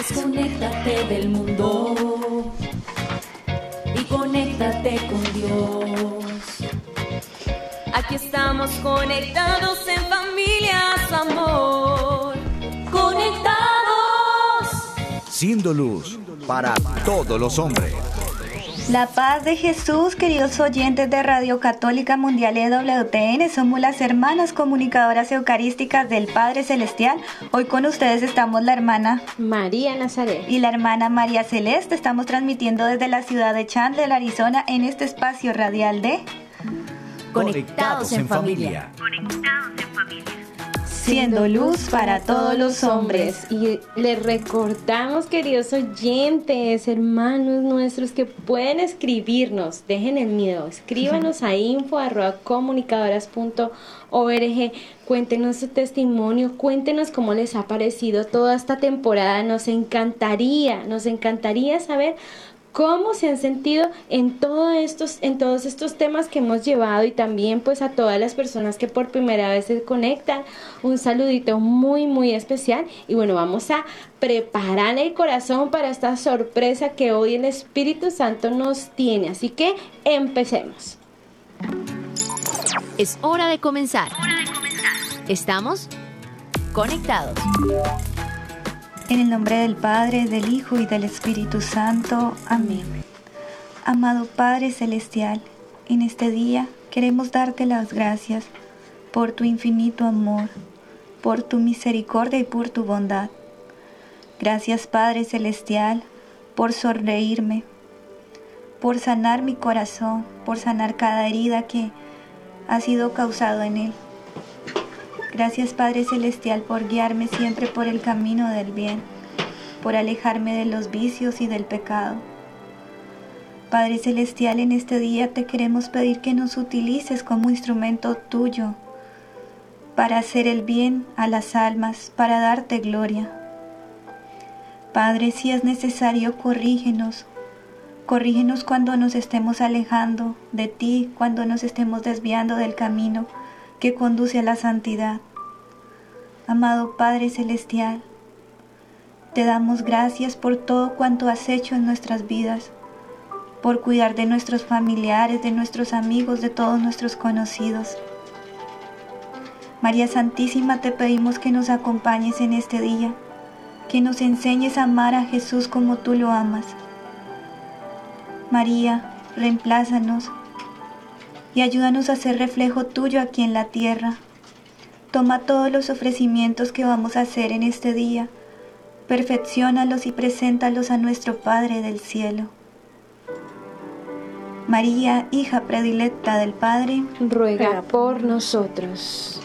Desconéctate del mundo y conéctate con Dios. Aquí estamos conectados en familias, amor. Conectados. Siendo para todos los hombres. La paz de Jesús, queridos oyentes de Radio Católica Mundial EWTN, somos las hermanas comunicadoras eucarísticas del Padre Celestial. Hoy con ustedes estamos la hermana María Nazaret y la hermana María Celeste. Estamos transmitiendo desde la ciudad de Chandler, Arizona, en este espacio radial de Conectados en familia. Siendo luz para todos los hombres. Y les recordamos, queridos oyentes, hermanos nuestros, que pueden escribirnos, dejen el miedo, escríbanos a info arroba comunicadoras.org, cuéntenos su testimonio, cuéntenos cómo les ha parecido toda esta temporada, nos encantaría, nos encantaría saber cómo se han sentido en todos estos temas que hemos llevado y también pues a todas las personas que por primera vez se conectan un saludito muy muy especial y bueno vamos a preparar el corazón para esta sorpresa que hoy el Espíritu Santo nos tiene así que empecemos Es hora de comenzar. Estamos conectados. En el nombre del Padre, del Hijo y del Espíritu Santo. Amén. Amado Padre Celestial, en este día queremos darte las gracias por tu infinito amor, por tu misericordia y por tu bondad. Gracias Padre Celestial por sonreírme, por sanar mi corazón, por sanar cada herida que ha sido causado en él. Gracias Padre Celestial por guiarme siempre por el camino del bien, por alejarme de los vicios y del pecado. Padre Celestial, en este día te queremos pedir que nos utilices como instrumento tuyo para hacer el bien a las almas, para darte gloria. Padre, si es necesario, corrígenos. Corrígenos cuando nos estemos alejando de ti, cuando nos estemos desviando del camino que conduce a la santidad. Amado Padre Celestial, te damos gracias por todo cuanto has hecho en nuestras vidas, por cuidar de nuestros familiares, de nuestros amigos, de todos nuestros conocidos. María Santísima, te pedimos que nos acompañes en este día, que nos enseñes a amar a Jesús como tú lo amas. María, reemplázanos y ayúdanos a ser reflejo tuyo aquí en la tierra. Toma todos los ofrecimientos que vamos a hacer en este día, perfeccionalos y preséntalos a nuestro Padre del cielo. María, hija predilecta del Padre, ruega por nosotros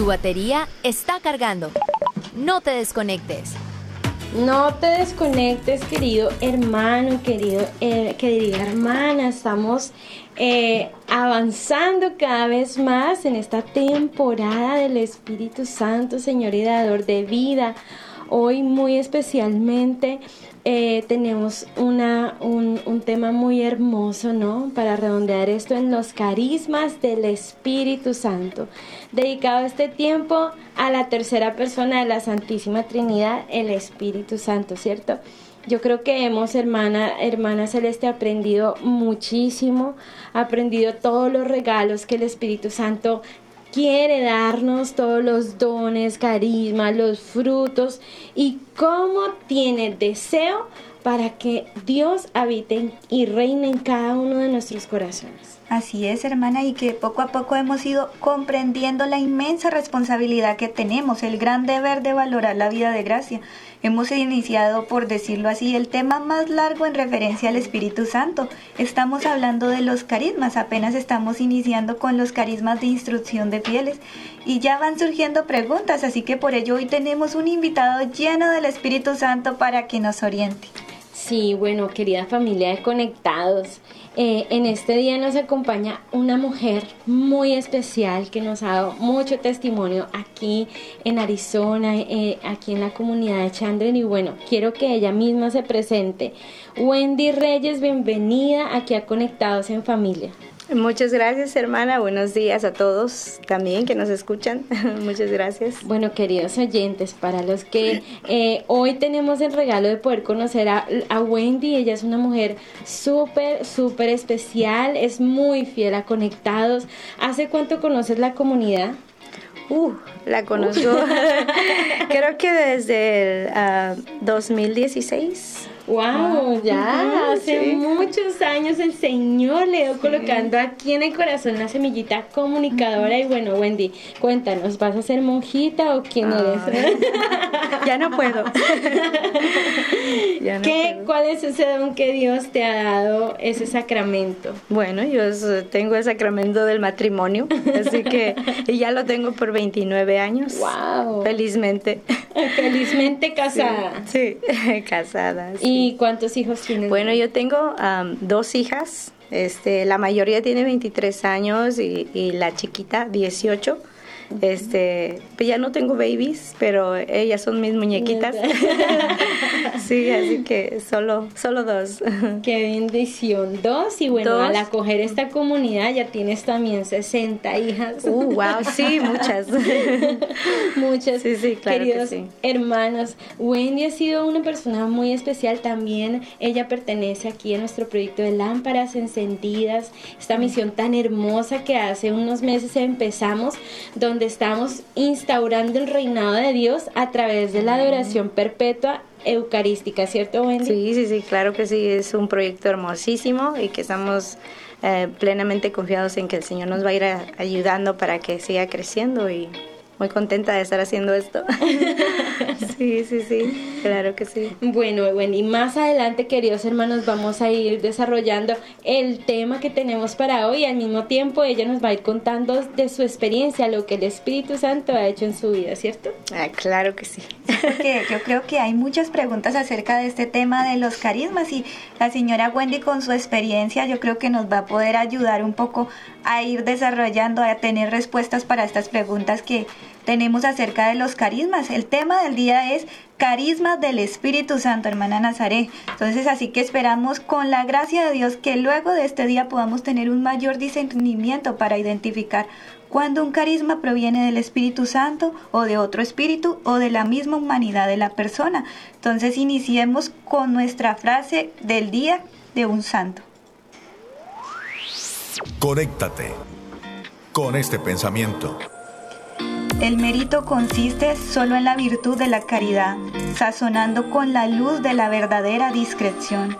Tu batería está cargando. No te desconectes. No te desconectes, querido hermano, querido, eh, querida hermana. Estamos eh, avanzando cada vez más en esta temporada del Espíritu Santo, Señor y Dador de vida. Hoy muy especialmente eh, tenemos una, un, tema muy hermoso, ¿no? Para redondear esto en los carismas del Espíritu Santo. Dedicado este tiempo a la tercera persona de la Santísima Trinidad, el Espíritu Santo, ¿cierto? Yo creo que hemos, hermana, hermana Celeste, aprendido muchísimo, aprendido todos los regalos que el Espíritu Santo quiere darnos todos los dones, carismas, los frutos y cómo tiene deseo para que Dios habite y reine en cada uno de nuestros corazones. Así es, hermana, y que poco a poco hemos ido comprendiendo la inmensa responsabilidad que tenemos, el gran deber de valorar la vida de gracia. Hemos iniciado, por decirlo así, el tema más largo en referencia al Espíritu Santo. Estamos hablando de los carismas, apenas estamos iniciando con los carismas de instrucción de fieles y ya van surgiendo preguntas, así que por ello hoy tenemos un invitado lleno del Espíritu Santo para que nos oriente. Sí, bueno, querida familia de Conectados, eh, en este día nos acompaña una mujer muy especial que nos ha dado mucho testimonio aquí en Arizona, eh, aquí en la comunidad de Chandler y bueno, quiero que ella misma se presente. Wendy Reyes, bienvenida aquí a Conectados en Familia. Muchas gracias, hermana. Buenos días a todos también que nos escuchan. Muchas gracias. Bueno, queridos oyentes, para los que eh, hoy tenemos el regalo de poder conocer a, a Wendy, ella es una mujer súper, súper especial, es muy fiel a Conectados. ¿Hace cuánto conoces la comunidad? Uh, la conozco. Creo que desde el 2016. Ah, Wow, ya hace muchos años el Señor le dio colocando aquí en el corazón la semillita comunicadora y bueno, Wendy, cuéntanos, ¿vas a ser monjita o quién eres? ya no puedo. Ya no ¿Qué, puedo. ¿Cuál es ese don que Dios te ha dado, ese sacramento? Bueno, yo tengo el sacramento del matrimonio, así que ya lo tengo por 29 años. Wow. Felizmente. Felizmente casada. Sí, sí casada. Sí. ¿Y cuántos hijos tienes? Bueno, yo tengo um, dos hijas. Este, la mayoría tiene 23 años y, y la chiquita 18. Este, pues ya no tengo babies, pero ellas son mis muñequitas. sí, así que solo, solo dos. Qué bendición. Dos, y bueno, dos. al acoger esta comunidad ya tienes también 60 hijas. Uh, wow, sí, muchas. muchas. Sí, sí, claro Queridos que sí. hermanos, Wendy ha sido una persona muy especial también. Ella pertenece aquí a nuestro proyecto de lámparas encendidas, esta misión tan hermosa que hace unos meses empezamos, donde estamos instaurando el reinado de Dios a través de la adoración perpetua eucarística, ¿cierto, Wendy? Sí, sí, sí, claro que sí, es un proyecto hermosísimo y que estamos eh, plenamente confiados en que el Señor nos va a ir a, ayudando para que siga creciendo y muy contenta de estar haciendo esto. sí, sí, sí, claro que sí. Bueno, Wendy, más adelante, queridos hermanos, vamos a ir desarrollando el tema que tenemos para hoy. Al mismo tiempo, ella nos va a ir contando de su experiencia, lo que el Espíritu Santo ha hecho en su vida, ¿cierto? Ah, claro que sí. Porque yo creo que hay muchas preguntas acerca de este tema de los carismas y la señora Wendy con su experiencia yo creo que nos va a poder ayudar un poco a ir desarrollando, a tener respuestas para estas preguntas que tenemos acerca de los carismas. El tema del día es carismas del Espíritu Santo, hermana Nazaret. Entonces, así que esperamos con la gracia de Dios que luego de este día podamos tener un mayor discernimiento para identificar cuando un carisma proviene del Espíritu Santo o de otro espíritu o de la misma humanidad de la persona. Entonces, iniciemos con nuestra frase del día de un santo. Conéctate con este pensamiento. El mérito consiste solo en la virtud de la caridad, sazonando con la luz de la verdadera discreción.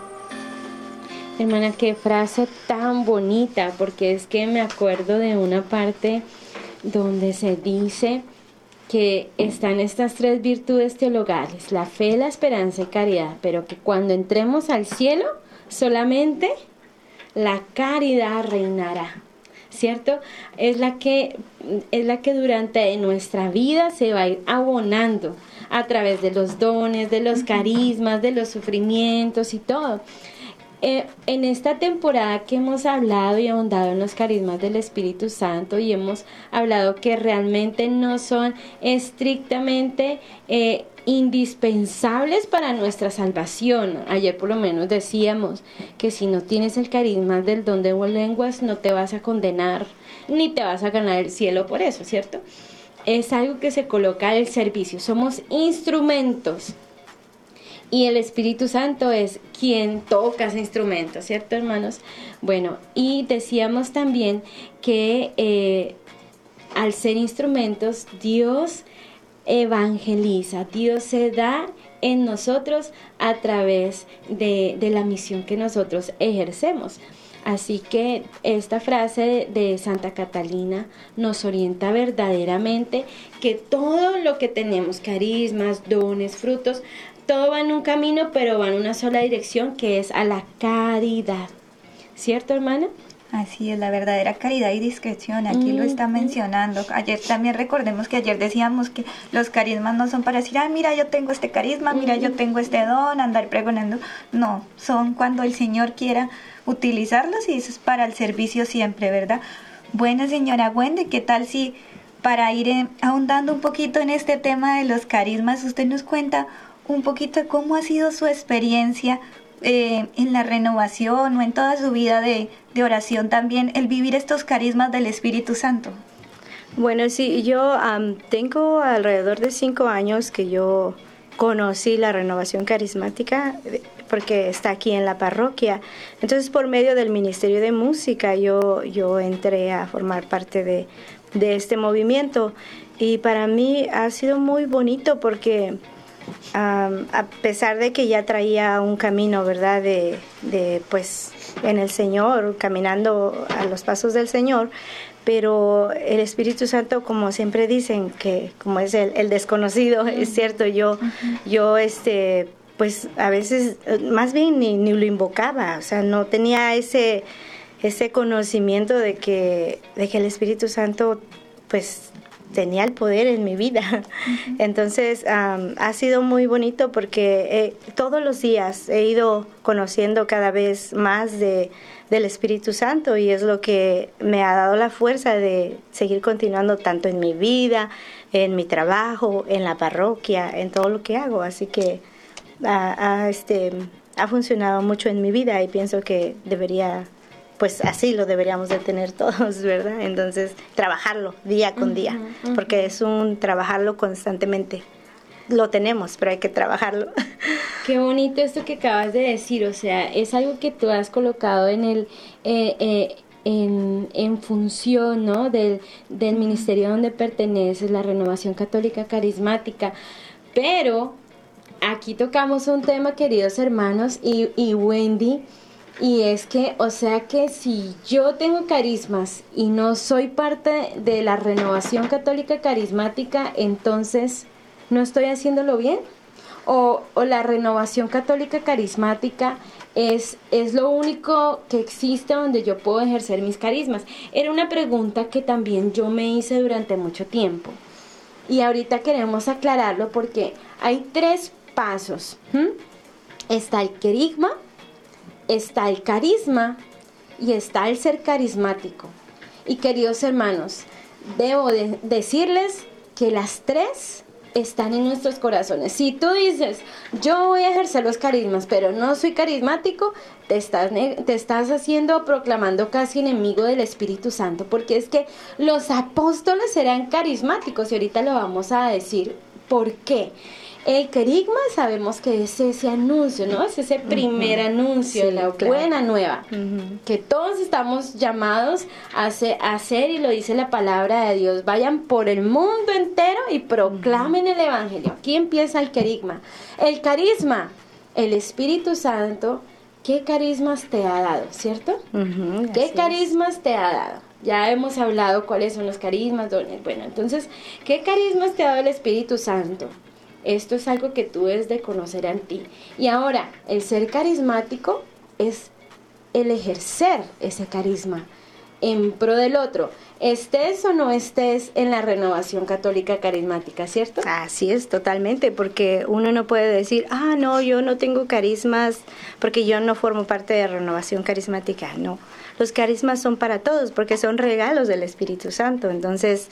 Hermana, qué frase tan bonita, porque es que me acuerdo de una parte donde se dice que están estas tres virtudes teologales, la fe, la esperanza y caridad, pero que cuando entremos al cielo solamente la caridad reinará. ¿Cierto? Es la que es la que durante nuestra vida se va a ir abonando a través de los dones, de los carismas, de los sufrimientos y todo. Eh, en esta temporada que hemos hablado y ahondado en los carismas del Espíritu Santo y hemos hablado que realmente no son estrictamente eh, indispensables para nuestra salvación. Ayer por lo menos decíamos que si no tienes el carisma del don de lenguas no te vas a condenar ni te vas a ganar el cielo por eso, ¿cierto? Es algo que se coloca al servicio. Somos instrumentos y el Espíritu Santo es quien toca ese instrumento, ¿cierto, hermanos? Bueno, y decíamos también que eh, al ser instrumentos, Dios evangeliza, Dios se da en nosotros a través de, de la misión que nosotros ejercemos. Así que esta frase de Santa Catalina nos orienta verdaderamente que todo lo que tenemos, carismas, dones, frutos, todo va en un camino, pero va en una sola dirección, que es a la caridad. ¿Cierto, hermana? Así es, la verdadera caridad y discreción, aquí lo está mencionando. Ayer también recordemos que ayer decíamos que los carismas no son para decir, ah, mira, yo tengo este carisma, mira, yo tengo este don, andar pregonando. No, son cuando el Señor quiera utilizarlos y eso es para el servicio siempre, ¿verdad? Bueno, señora Wendy, ¿qué tal si para ir eh, ahondando un poquito en este tema de los carismas, usted nos cuenta un poquito cómo ha sido su experiencia eh, en la renovación o en toda su vida de, oración también el vivir estos carismas del Espíritu Santo? Bueno, sí, yo tengo alrededor de cinco años que yo conocí la renovación carismática eh, porque está aquí en la parroquia. Entonces, por medio del Ministerio de Música, yo, yo entré a formar parte de, de este movimiento. Y para mí ha sido muy bonito porque a pesar de que ya traía un camino, ¿verdad? De, de, pues en el Señor, caminando a los pasos del Señor, pero el Espíritu Santo, como siempre dicen, que como es el, desconocido, es cierto, yo, yo este, pues a veces más bien ni, ni lo invocaba, o sea, no tenía ese, ese conocimiento de que, de que el Espíritu Santo, pues tenía el poder en mi vida. Entonces ha sido muy bonito porque eh, todos los días he ido conociendo cada vez más de, del Espíritu Santo y es lo que me ha dado la fuerza de seguir continuando tanto en mi vida, en mi trabajo, en la parroquia, en todo lo que hago. Así que este, ha funcionado mucho en mi vida y pienso que debería pues así lo deberíamos de tener todos, ¿verdad? Entonces, trabajarlo día con día, porque es un trabajarlo constantemente. Lo tenemos, pero hay que trabajarlo. Qué bonito esto que acabas de decir, o sea, es algo que tú has colocado en el... Eh, eh, en, en, función ¿no? del, del ministerio donde perteneces, la renovación católica carismática, pero aquí tocamos un tema, queridos hermanos, y, y Wendy, y es que, o sea que si yo tengo carismas y no soy parte de la renovación católica carismática, entonces no estoy haciéndolo bien. O, la renovación católica carismática es, es lo único que existe donde yo puedo ejercer mis carismas. Era una pregunta que también yo me hice durante mucho tiempo. Y ahorita queremos aclararlo porque hay tres pasos. Está el querigma, está el carisma y está el ser carismático. Y queridos hermanos, debo decirles que las tres están en nuestros corazones. Si tú dices, yo voy a ejercer los carismas, pero no soy carismático, te estás, te estás haciendo, proclamando casi enemigo del Espíritu Santo, porque es que los apóstoles eran carismáticos y ahorita lo vamos a decir por qué. El querigma sabemos que es ese anuncio, ¿no? Es ese primer anuncio de la buena nueva, que todos estamos llamados a hacer, y lo dice la palabra de Dios, vayan por el mundo entero y proclamen el Evangelio. Aquí empieza el querigma. El carisma, el Espíritu Santo, ¿qué carismas te ha dado, cierto? ¿Qué carismas te ha dado? Ya hemos hablado cuáles son los carismas, bueno, entonces, ¿qué carismas te ha dado el Espíritu Santo? Esto es algo que tú debes de conocer en ti. Y ahora, el ser carismático es el ejercer ese carisma en pro del otro. Estés o no estés en la renovación católica carismática, ¿cierto? Así es, totalmente, porque uno no puede decir, ah, no, yo no tengo carismas porque yo no formo parte de renovación carismática. No, los carismas son para todos porque son regalos del Espíritu Santo. Entonces,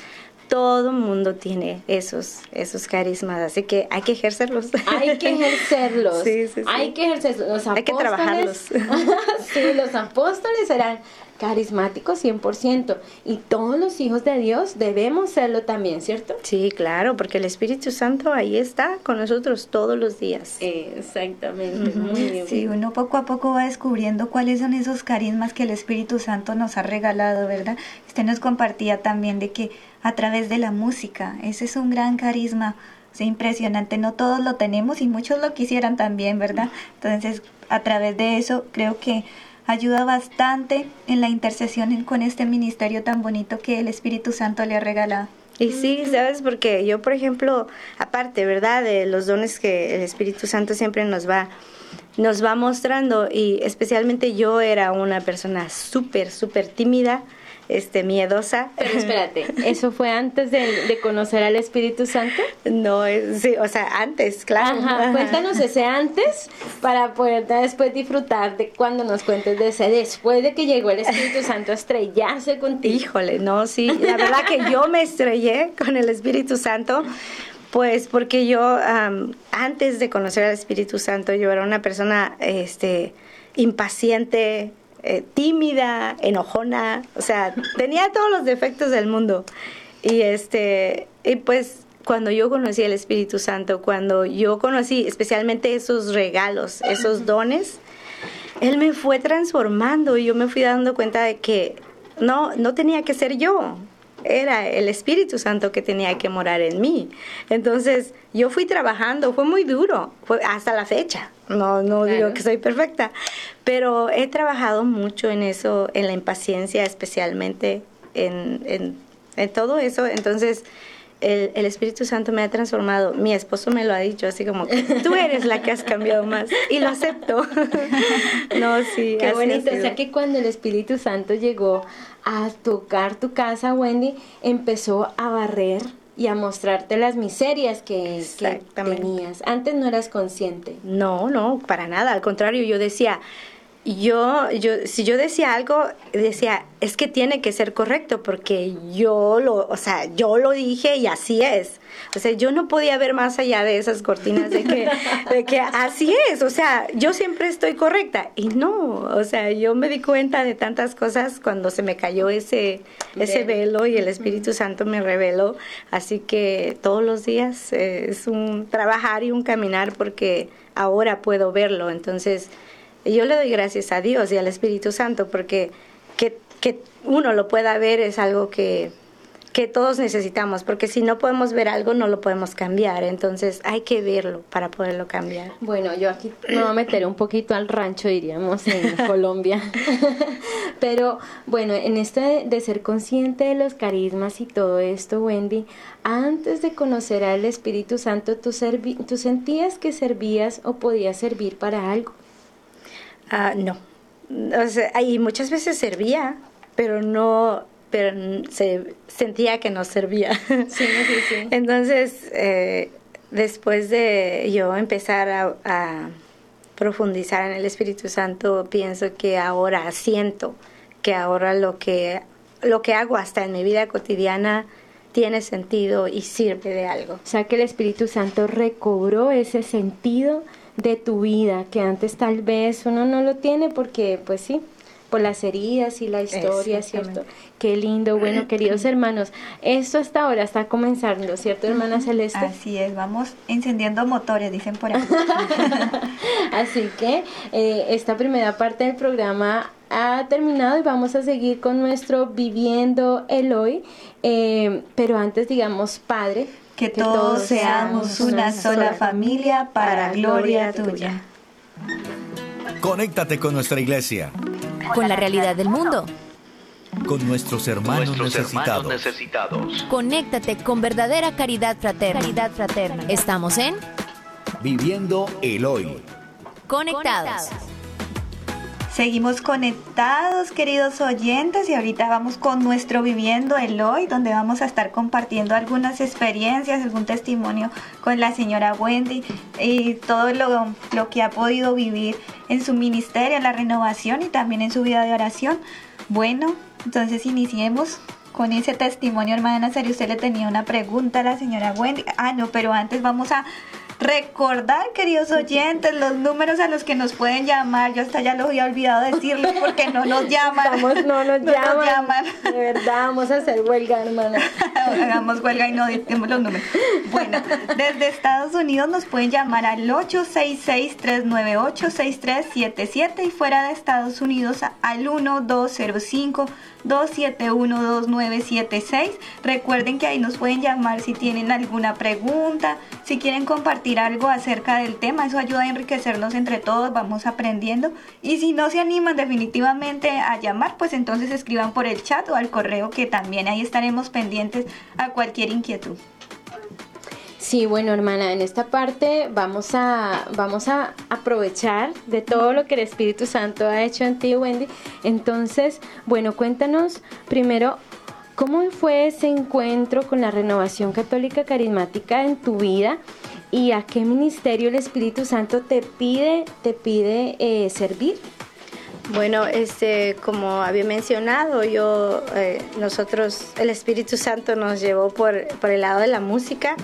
todo mundo tiene esos, esos carismas, así que hay que ejercerlos. Hay que ejercerlos. Sí, sí, sí. Hay que ejercerlos. hay que trabajarlos. sí, los apóstoles eran carismáticos 100% y todos los hijos de Dios debemos serlo también, ¿cierto? Sí, claro, porque el Espíritu Santo ahí está con nosotros todos los días. Exactamente, muy bien. Sí, uno poco a poco va descubriendo cuáles son esos carismas que el Espíritu Santo nos ha regalado, ¿verdad? Usted nos compartía también de que a través de la música. Ese es un gran carisma. Es impresionante, no todos lo tenemos y muchos lo quisieran también, ¿verdad? Entonces, a través de eso creo que ayuda bastante en la intercesión con este ministerio tan bonito que el Espíritu Santo le ha regalado. Y sí, sabes, porque yo, por ejemplo, aparte, ¿verdad? De los dones que el Espíritu Santo siempre nos va nos va mostrando y especialmente yo era una persona súper, súper tímida este, miedosa. Pero espérate, ¿eso fue antes de, conocer al Espíritu Santo? No, sí, o sea, antes, claro. Ajá, cuéntanos ese antes para poder después disfrutar de cuando nos cuentes de ese después de que llegó el Espíritu Santo a estrellarse contigo. Híjole, no, sí, la verdad que yo me estrellé con el Espíritu Santo. Pues porque yo antes de conocer al Espíritu Santo yo era una persona este impaciente, eh, tímida, enojona, o sea, tenía todos los defectos del mundo. Y este, y pues cuando yo conocí al Espíritu Santo, cuando yo conocí especialmente esos regalos, esos dones, él me fue transformando y yo me fui dando cuenta de que no, no tenía que ser yo, era el Espíritu Santo que tenía que morar en mí. Entonces, yo fui trabajando, fue muy duro, fue hasta la fecha. No, no digo que soy perfecta, pero he trabajado mucho en eso, en la impaciencia, especialmente en, en, en todo eso. Entonces, el, el, Espíritu Santo me ha transformado. Mi esposo me lo ha dicho, así como tú eres la que has cambiado más. Y lo acepto. no, sí. Qué bonito. O sea que cuando el Espíritu Santo llegó a tocar tu casa, Wendy, empezó a barrer y a mostrarte las miserias que, que tenías. Antes no eras consciente. No, no, para nada. Al contrario, yo decía, yo, yo, si yo decía algo, decía, es que tiene que ser correcto porque yo lo, o sea, yo lo dije y así es. O sea, yo no podía ver más allá de esas cortinas de que, de que así es. O sea, yo siempre estoy correcta. Y no, o sea, yo me di cuenta de tantas cosas cuando se me cayó ese, ese velo y el Espíritu Santo me reveló. Así que todos los días eh, es un trabajar y un caminar porque ahora puedo verlo. Entonces, yo le doy gracias a Dios y al Espíritu Santo porque que, que uno lo pueda ver es algo que, que todos necesitamos, porque si no podemos ver algo no lo podemos cambiar, entonces hay que verlo para poderlo cambiar. Bueno, yo aquí me voy a meter un poquito al rancho, diríamos, en Colombia, pero bueno, en este de ser consciente de los carismas y todo esto, Wendy, antes de conocer al Espíritu Santo, ¿tú, ¿tú sentías que servías o podías servir para algo? Ah, no. O sea, y muchas veces servía, pero no, pero se sentía que no servía. Sí, sí, sí. Entonces, eh, después de yo empezar a, a, profundizar en el Espíritu Santo, pienso que ahora siento que ahora lo que lo que hago hasta en mi vida cotidiana tiene sentido y sirve de algo. O sea que el Espíritu Santo recobró ese sentido de tu vida que antes tal vez uno no lo tiene porque pues sí, por las heridas y la historia, ¿cierto? Qué lindo, bueno, queridos hermanos, esto hasta ahora está comenzando, ¿cierto, hermana Celeste? Así es, vamos encendiendo motores, dicen por ahí. Así que eh, esta primera parte del programa ha terminado y vamos a seguir con nuestro Viviendo el Hoy, eh, pero antes digamos, Padre, que, todos, seamos una sola familia para gloria tuya. Conéctate con nuestra iglesia. Con la realidad del mundo. Con nuestros hermanos, necesitados. necesitados. Conéctate con verdadera caridad fraterna. Caridad fraterna. Estamos en Viviendo el Hoy. Conectados. Seguimos conectados, queridos oyentes, y ahorita vamos con nuestro Viviendo el Hoy, donde vamos a estar compartiendo algunas experiencias, algún testimonio con la señora Wendy y todo lo, lo que ha podido vivir en su ministerio, en la renovación y también en su vida de oración. Bueno, entonces iniciemos con ese testimonio, hermana Sari. Usted le tenía una pregunta a la señora Wendy. Ah, no, pero antes vamos a Recordar, queridos oyentes, los números a los que nos pueden llamar. Yo hasta ya los había olvidado decirles porque no nos llaman. no, nos, llaman. De verdad, vamos a hacer huelga, hermana. Hagamos huelga y no decimos los números. Bueno, desde Estados Unidos nos pueden llamar al 866-398-6377 y fuera de Estados Unidos al 1205 2712976. Recuerden que ahí nos pueden llamar si tienen alguna pregunta, si quieren compartir algo acerca del tema. Eso ayuda a enriquecernos entre todos, vamos aprendiendo. Y si no se animan definitivamente a llamar, pues entonces escriban por el chat o al correo que también ahí estaremos pendientes a cualquier inquietud. Sí, bueno, hermana, en esta parte vamos a, vamos a aprovechar de todo lo que el Espíritu Santo ha hecho en ti, Wendy. Entonces, bueno, cuéntanos primero cómo fue ese encuentro con la renovación católica carismática en tu vida y a qué ministerio el Espíritu Santo te pide, te pide eh, servir. Bueno, este, como había mencionado, yo, eh, nosotros, el Espíritu Santo nos llevó por, por el lado de la música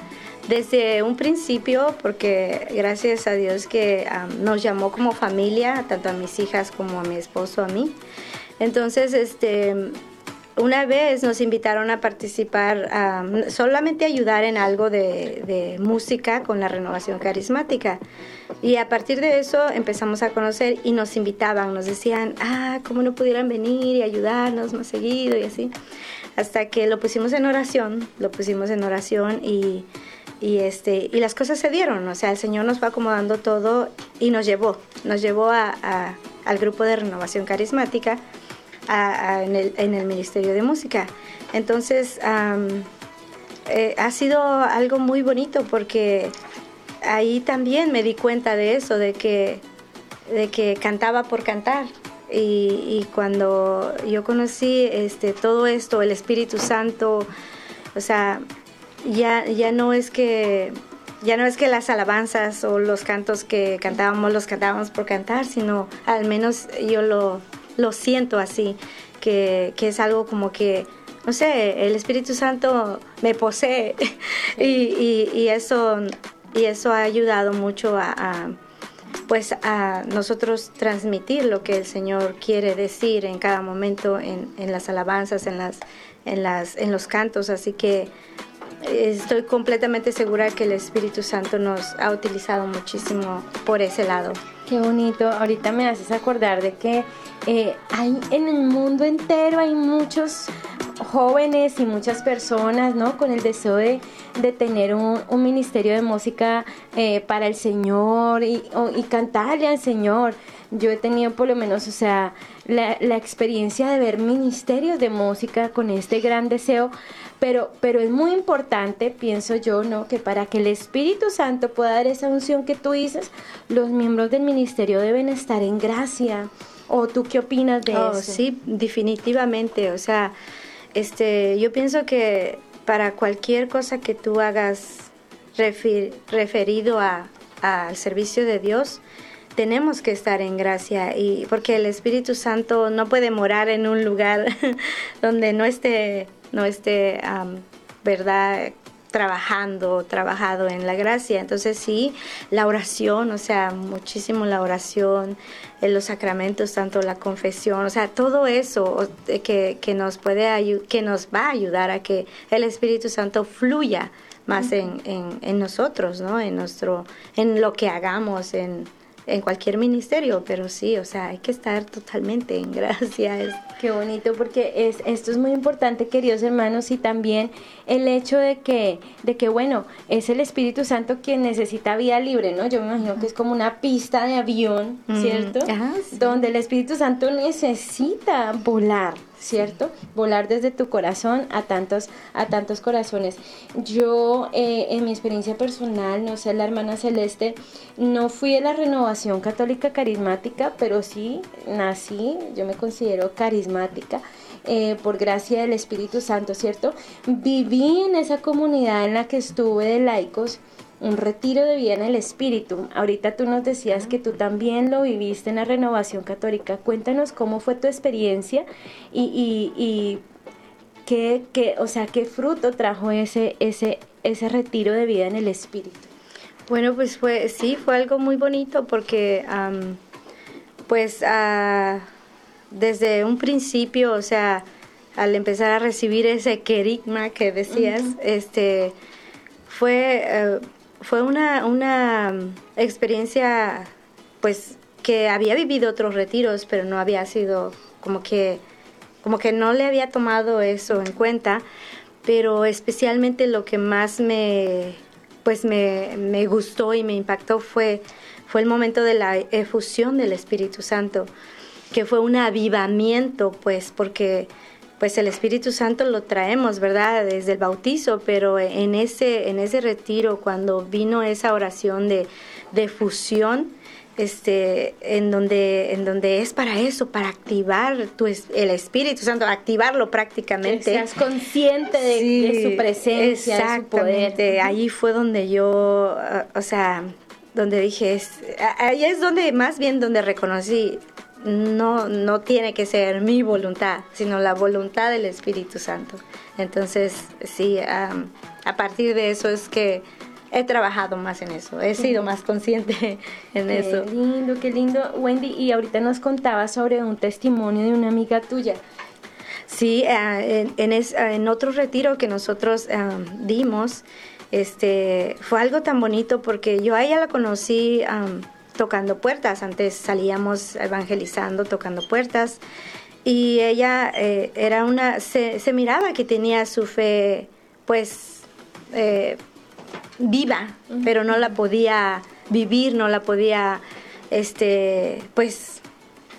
desde un principio, porque gracias a Dios que nos llamó como familia, tanto a mis hijas como a mi esposo, a mí. Entonces, este, una vez nos invitaron a participar, solamente ayudar en algo de, de, música con la renovación carismática. Y a partir de eso empezamos a conocer y nos invitaban, nos decían, ah, cómo no pudieran venir y ayudarnos más seguido y así. Hasta que lo pusimos en oración, lo pusimos en oración y y este y las cosas se dieron o sea el señor nos fue acomodando todo y nos llevó nos llevó a, al grupo de renovación carismática en, el, en, el, ministerio de música. Entonces eh, ha sido algo muy bonito porque ahí también me di cuenta de eso de que de que cantaba por cantar. Y, y cuando yo conocí este todo esto el Espíritu Santo o sea ya, ya no es que ya no es que las alabanzas o los cantos que cantábamos los cantábamos por cantar, sino al menos yo lo, lo siento así, que, que, es algo como que, no sé, el Espíritu Santo me posee. Y, y, eso, y eso ha ayudado mucho a, pues a nosotros transmitir lo que el Señor quiere decir en cada momento en, en las alabanzas, en, las, en, las, en los cantos, así que estoy completamente segura que el Espíritu Santo nos ha utilizado muchísimo por ese lado. Qué bonito, ahorita me haces acordar de que eh, hay en el mundo entero hay muchos jóvenes y muchas personas, ¿no? Con el deseo de, tener un, ministerio de música eh, para el Señor y, y cantarle al Señor. Yo he tenido por lo menos, o sea, la, la, experiencia de ver ministerios de música con este gran deseo, pero, pero es muy importante, pienso yo, ¿no? Que para que el Espíritu Santo pueda dar esa unción que tú dices, los miembros del ministerio deben estar en gracia. ¿O tú qué opinas de oh, eso? Sí, definitivamente. O sea, este, yo pienso que para cualquier cosa que tú hagas referido a, al servicio de Dios, tenemos que estar en gracia y porque el Espíritu Santo no puede morar en un lugar donde no esté no esté verdad trabajando trabajado en la gracia. Entonces sí la oración o sea muchísimo la oración en los sacramentos tanto la confesión o sea todo eso que, que nos puede que nos va a ayudar a que el Espíritu Santo fluya más en, en, en nosotros no en nuestro en lo que hagamos en en cualquier ministerio, pero sí, o sea, hay que estar totalmente en gracia. Qué bonito, porque es, esto es muy importante, queridos hermanos, y también el hecho de que, de que, bueno, es el Espíritu Santo quien necesita vía libre, ¿no? Yo me imagino que es como una pista de avión, mm, ¿cierto? Donde el Espíritu Santo necesita volar. ¿Cierto? Volar desde tu corazón a tantos, a tantos corazones. Yo, eh, en mi experiencia personal, no sé, la hermana Celeste, no fui de la renovación católica carismática, pero sí nací, yo me considero carismática. Eh, por gracia del Espíritu Santo, ¿cierto? Viví en esa comunidad en la que estuve de laicos un retiro de vida en el espíritu. Ahorita tú nos decías que tú también lo viviste en la renovación católica. Cuéntanos cómo fue tu experiencia y, y, qué, qué, o sea, qué fruto trajo ese, ese, ese retiro de vida en el espíritu. Bueno, pues fue, sí, fue algo muy bonito porque, pues, ah, desde un principio, o sea, al empezar a recibir ese querigma que decías, este, fue eh, fue una, una experiencia pues que había vivido otros retiros, pero no había sido como que como que no le había tomado eso en cuenta, pero especialmente lo que más me pues me, me gustó y me impactó fue fue el momento de la efusión del Espíritu Santo, que fue un avivamiento, pues, porque pues el Espíritu Santo lo traemos, ¿verdad? Desde el bautizo, pero en ese, en ese retiro, cuando vino esa oración de, de fusión, este, en donde, en donde es para eso, para activar tu, el Espíritu Santo, activarlo prácticamente. Que seas consciente de, su presencia, exactamente. De su poder. Ahí fue donde yo, o sea, donde dije, ahí es donde, más bien donde reconocí, no, no tiene que ser mi voluntad, sino la voluntad del Espíritu Santo. Entonces, sí, a partir de eso es que he trabajado más en eso, he sido más consciente en eso. Qué lindo, qué lindo. Wendy, y ahorita nos contaba sobre un testimonio de una amiga tuya. Sí, eh, en, en, otro retiro que nosotros eh, dimos, este, fue algo tan bonito porque yo a ella la conocí tocando puertas. Antes salíamos evangelizando, tocando puertas. Y ella eh, era una, se, se, miraba que tenía su fe, pues, eh, viva, pero no la podía vivir, no la podía, este, pues,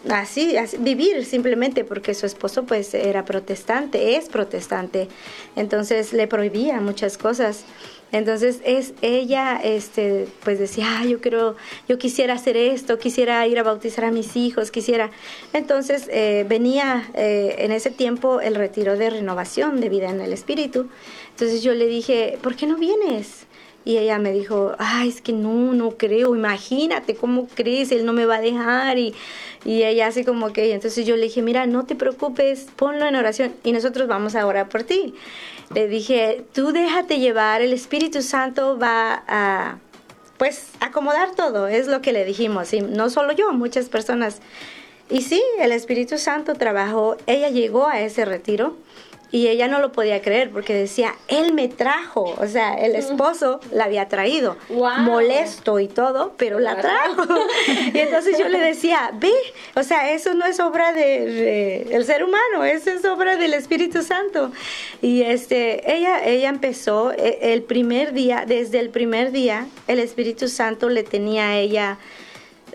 así, así, vivir simplemente porque su esposo pues era protestante, es protestante, entonces le prohibía muchas cosas. Entonces es ella, este, pues decía, yo quiero, yo quisiera hacer esto, quisiera ir a bautizar a mis hijos, quisiera. Entonces eh, venía eh, en ese tiempo el retiro de renovación de vida en el espíritu. Entonces yo le dije, ¿por qué no vienes? Y ella me dijo, ay, es que no, no creo, imagínate cómo crees, él no me va a dejar. Y, y ella así como que, entonces yo le dije, mira, no te preocupes, ponlo en oración y nosotros vamos a orar por ti. Le dije, tú déjate llevar, el Espíritu Santo va a, pues, acomodar todo, es lo que le dijimos. Y no solo yo, muchas personas. Y sí, el Espíritu Santo trabajó, ella llegó a ese retiro y ella no lo podía creer porque decía, él me trajo, o sea, el esposo la había traído, molesto y todo, pero la trajo. y entonces yo le decía, ve, o sea, eso no es obra del de, ser humano, eso es obra del Espíritu Santo. Y este, ella, ella empezó e, el primer día, desde el primer día, el Espíritu Santo le tenía a ella,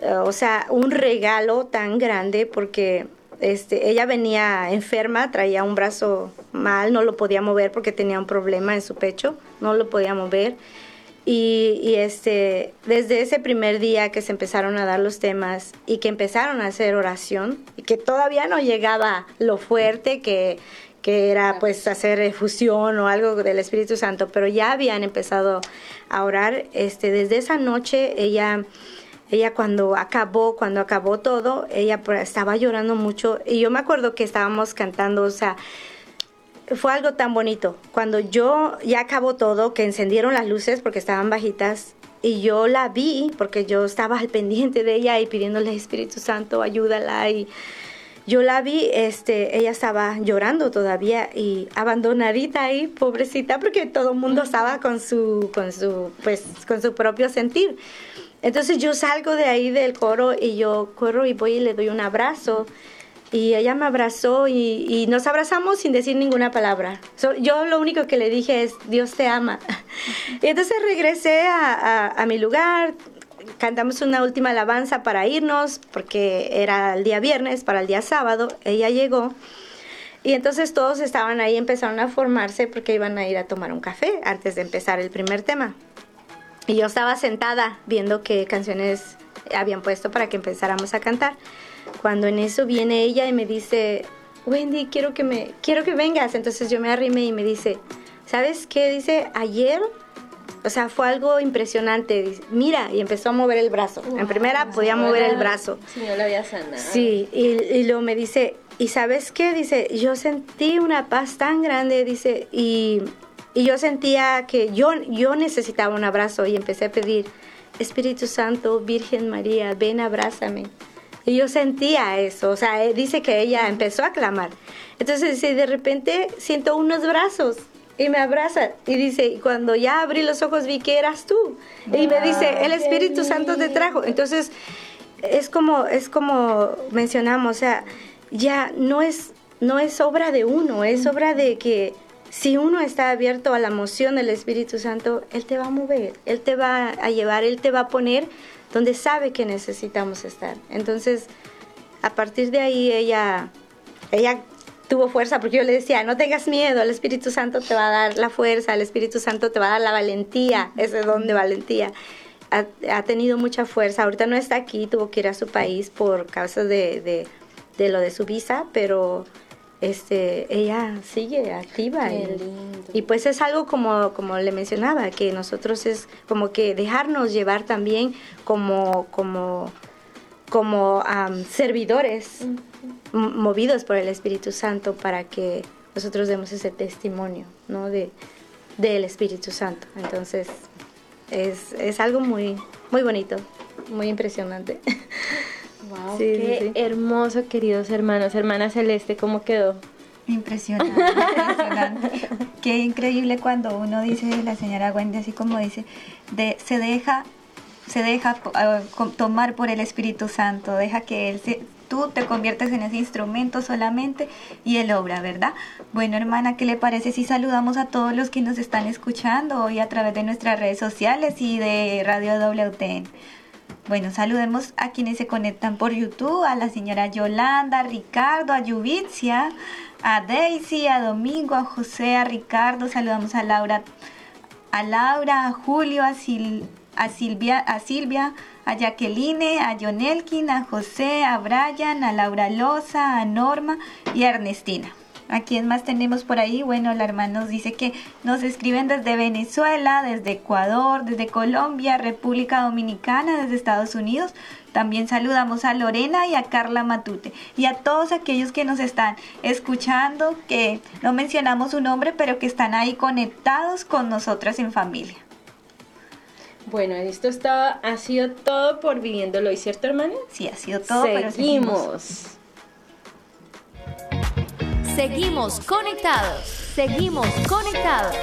eh, o sea, un regalo tan grande porque este, ella venía enferma, traía un brazo mal, no lo podía mover porque tenía un problema en su pecho, no lo podía mover. Y, este, desde ese primer día que se empezaron a dar los temas y que empezaron a hacer oración, y que todavía no llegaba lo fuerte que, que era pues hacer efusión o algo del Espíritu Santo, pero ya habían empezado a orar, este, desde esa noche ella ella cuando acabó, cuando acabó todo, ella pues, estaba llorando mucho y yo me acuerdo que estábamos cantando, o sea, fue algo tan bonito. Cuando yo ya acabó todo, que encendieron las luces porque estaban bajitas y yo la vi porque yo estaba al pendiente de ella y pidiéndole Espíritu Santo, ayúdala y yo la vi, este, ella estaba llorando todavía y abandonadita ahí, pobrecita, porque todo el mundo estaba con su, con su, pues, con su propio sentir. Entonces yo salgo de ahí del coro y yo corro y voy y le doy un abrazo. Y ella me abrazó y, nos abrazamos sin decir ninguna palabra. yo lo único que le dije es, Dios te ama. y entonces regresé a, mi lugar, cantamos una última alabanza para irnos, porque era el día viernes, para el día sábado, ella llegó. Y entonces todos estaban ahí, empezaron a formarse porque iban a ir a tomar un café antes de empezar el primer tema. Y yo estaba sentada viendo qué canciones habían puesto para que empezáramos a cantar. Cuando en eso viene ella y me dice, Wendy, quiero que me, quiero que vengas. Entonces yo me arrimé y me dice, ¿sabes qué? Dice, ayer, o sea, fue algo impresionante. Mira, y empezó a mover el brazo. en primera podía mover el brazo. Lo había sanado. Sí, y, y luego me dice, ¿y sabes qué? Dice, yo sentí una paz tan grande, dice, y y yo sentía que yo, yo necesitaba un abrazo y empecé a pedir, Espíritu Santo, Virgen María, ven, abrázame. Y yo sentía eso, o sea, eh, dice que ella empezó a clamar. Entonces dice, de repente siento unos brazos y me abraza y dice, cuando ya abrí los ojos vi que eras tú. Y me dice, el Espíritu Santo te trajo. Entonces, es como, es como mencionamos, o sea, ya no es, no es obra de uno, es obra de que si uno está abierto a la emoción del Espíritu Santo, Él te va a mover, Él te va a llevar, Él te va a poner donde sabe que necesitamos estar. Entonces, a partir de ahí ella, ella tuvo fuerza, porque yo le decía, no tengas miedo, el Espíritu Santo te va a dar la fuerza, el Espíritu Santo te va a dar la valentía, ese don de valentía. Ha, ha tenido mucha fuerza, ahorita no está aquí, tuvo que ir a su país por causa de, de, de lo de su visa, pero este, ella sigue activa. Qué y, lindo. y pues es algo como, como le mencionaba, que nosotros es como que dejarnos llevar también como, como, como am, servidores movidos por el Espíritu Santo para que nosotros demos ese testimonio ¿no? de, del Espíritu Santo. Entonces es, es algo muy, muy bonito, muy impresionante. Wow, Sí, qué sí, sí. hermoso, queridos hermanos. Hermana Celeste, ¿cómo quedó? Impresionante, impresionante. Qué increíble cuando uno dice, la señora Wendy, así como dice, de, se deja, se deja co- tomar por el Espíritu Santo, deja que él se, tú te conviertes en ese instrumento solamente y él obra, ¿verdad? Bueno, hermana, ¿qué le parece si saludamos a todos los que nos están escuchando hoy a través de nuestras redes sociales y de Radio WTN? Bueno, saludemos a quienes se conectan por YouTube, a la señora Yolanda, a Ricardo, a Yubitzia, a Daisy, a Domingo, a José, a Ricardo, saludamos a Laura, a Laura, a Julio, a, Sil- a Silvia, a Silvia, a Jacqueline, a Jonelkin, a José, a Brian, a Laura Loza, a Norma y a Ernestina. ¿A quién más tenemos por ahí? Bueno, la hermana nos dice que nos escriben desde Venezuela, desde Ecuador, desde Colombia, República Dominicana, desde Estados Unidos. También saludamos a Lorena y a Carla Matute y a todos aquellos que nos están escuchando, que no mencionamos su nombre, pero que están ahí conectados con nosotras en familia. Bueno, esto ha sido todo por viviéndolo hoy, ¿cierto, hermana? Sí, ha sido todo, pero seguimos. Seguimos. Conectados. Seguimos conectados.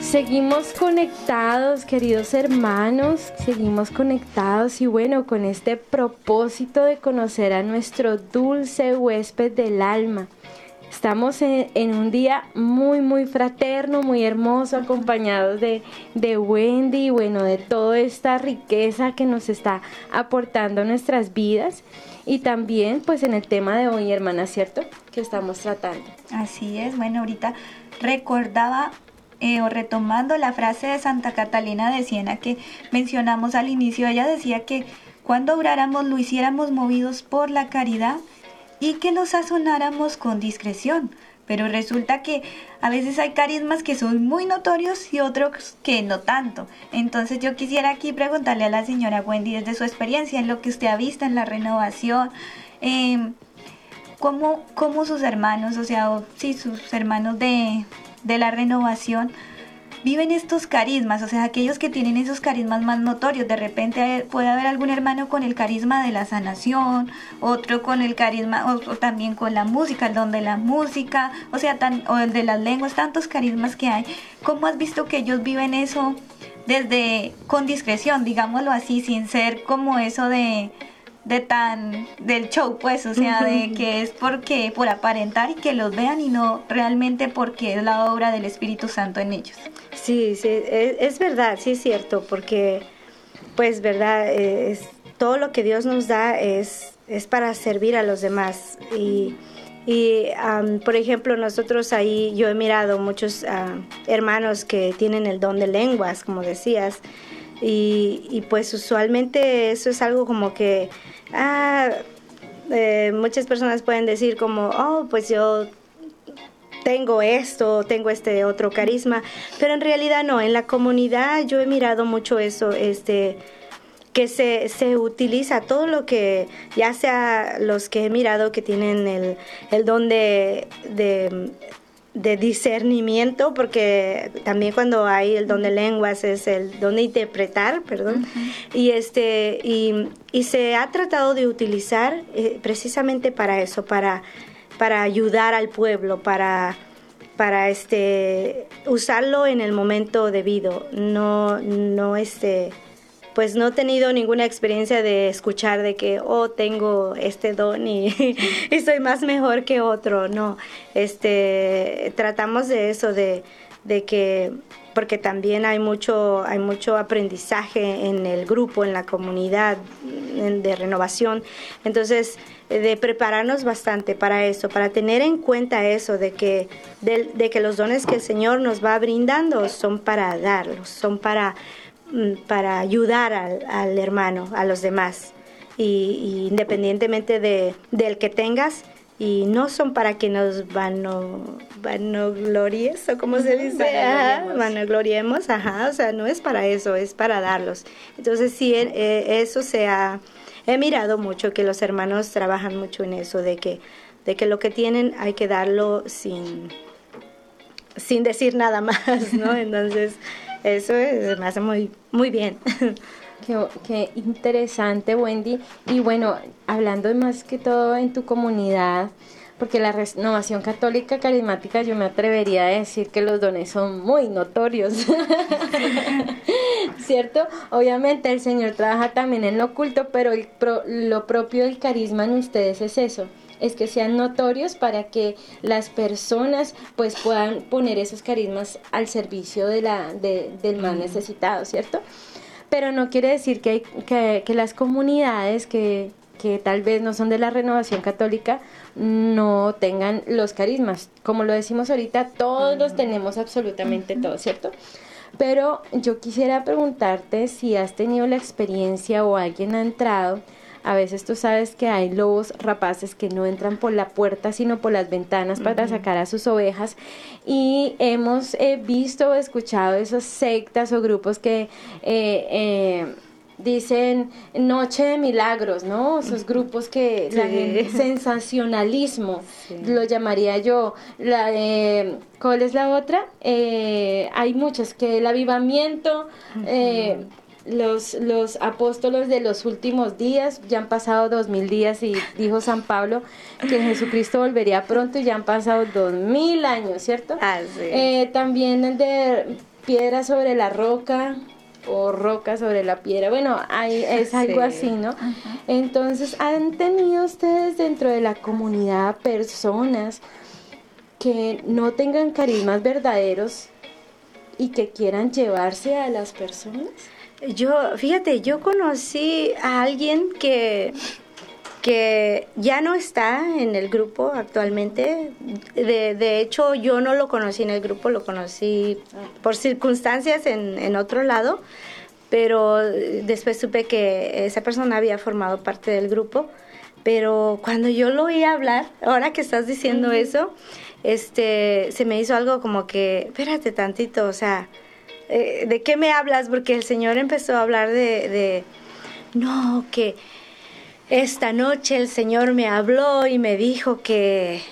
Seguimos conectados, queridos hermanos, seguimos conectados y bueno, con este propósito de conocer a nuestro dulce huésped del alma. Estamos en, un día muy, muy fraterno, muy hermoso, acompañados de, de Wendy y bueno, de toda esta riqueza que nos está aportando nuestras vidas. Y también pues en el tema de hoy, hermana, ¿cierto? Que estamos tratando. Así es, bueno, ahorita recordaba eh, o retomando la frase de Santa Catalina de Siena que mencionamos al inicio, ella decía que cuando oráramos lo hiciéramos movidos por la caridad y que lo sazonáramos con discreción. Pero resulta que a veces hay carismas que son muy notorios y otros que no tanto. Entonces yo quisiera aquí preguntarle a la señora Wendy desde su experiencia en lo que usted ha visto en la renovación. em, cómo, cómo sus hermanos, o sea, sí, sus hermanos de, de la renovación viven estos carismas, o sea, aquellos que tienen esos carismas más notorios. De repente puede haber algún hermano con el carisma de la sanación, otro con el carisma, o, o también con la música, el don de la música, o sea, tan, o el de las lenguas, tantos carismas que hay. ¿Cómo has visto que ellos viven eso desde con discreción, digámoslo así, sin ser como eso de de tan del show pues o sea de que es porque por aparentar y que los vean y no realmente porque es la obra del Espíritu Santo en ellos Sí, sí, es, es verdad, sí es cierto, porque pues verdad, eh, es, todo lo que Dios nos da es, es para servir a los demás. Y, y am, por ejemplo, nosotros ahí, yo he mirado muchos ah, hermanos que tienen el don de lenguas, como decías, y, y pues usualmente eso es algo como que, ah, eh, muchas personas pueden decir como, oh, pues yo tengo esto, tengo este otro carisma, pero en realidad no, en la comunidad yo he mirado mucho eso, este que se, se utiliza todo lo que, ya sea los que he mirado que tienen el, el don de, de, de discernimiento, porque también cuando hay el don de lenguas es el don de interpretar, perdón, y, este, y, y se ha tratado de utilizar eh, precisamente para eso, para para ayudar al pueblo, para, para este, usarlo en el momento debido. No, no, este, pues no he tenido ninguna experiencia de escuchar de que, oh, tengo este don y, y soy más mejor que otro. No, este, tratamos de eso, de, de que porque también hay mucho hay mucho aprendizaje en el grupo en la comunidad de renovación. Entonces, de prepararnos bastante para eso, para tener en cuenta eso, de que, de, que los dones que el Señor nos va brindando son para darlos, son para, para ayudar al, hermano, a los demás. Y, independientemente de, del que tengas, y no son para que nos vano, vanoglories o como se dice, vanogloriemos, ajá, o sea, no es para eso, es para darlos. Entonces sí, eh, eso se ha he mirado mucho que los hermanos trabajan mucho en eso, de que, de que lo que tienen hay que darlo sin, sin decir nada más, ¿no? Entonces, eso me hace muy, muy bien. Qué, interesante, Wendy. Y bueno, hablando más que todo en tu comunidad, porque la renovación católica carismática yo me atrevería a decir que los dones son muy notorios, ¿cierto? Obviamente el Señor trabaja también en lo oculto, pero lo propio del carisma en ustedes es eso, es que sean notorios para que las personas pues puedan poner esos carismas al servicio de la, del más necesitado, ¿cierto? Pero no quiere decir que, que, que las comunidades que, que tal vez no son de la renovación católica no tengan los carismas. Como lo decimos ahorita, todos los tenemos absolutamente todos, ¿cierto? Pero yo quisiera preguntarte si has tenido la experiencia o alguien ha entrado. A veces tú sabes que hay lobos rapaces que no entran por la puerta, sino por las ventanas para sacar a sus ovejas. Y hemos eh, visto o escuchado esas sectas o grupos que eh, eh, dicen Noche de Milagros, ¿no? Esos grupos que la sensacionalismo lo llamaría yo. La, ¿Cuál es la otra? Eh, hay muchas que el avivamiento. Eh, los, los apóstoles de los últimos días, ya han pasado dos mil días y dijo San Pablo que Jesucristo volvería pronto y ya han pasado dos mil años, ¿cierto? Eh, también el de piedra sobre la roca, o roca sobre la piedra. Bueno, hay, es algo así, ¿no? Entonces, ¿han tenido ustedes dentro de la comunidad personas que no tengan carismas verdaderos y que quieran llevarse a las personas? Yo, fíjate, yo conocí a alguien que que ya no está en el grupo actualmente. De, de, hecho, yo no lo conocí en el grupo, lo conocí por circunstancias en, en otro lado, pero después supe que esa persona había formado parte del grupo. Pero cuando yo lo oí hablar, ahora que estás diciendo eso, este, se me hizo algo como que, espérate tantito, o sea, eh, ¿de qué me hablas? Porque el Señor empezó a hablar de, de no, que esta noche el Señor me habló y me dijo que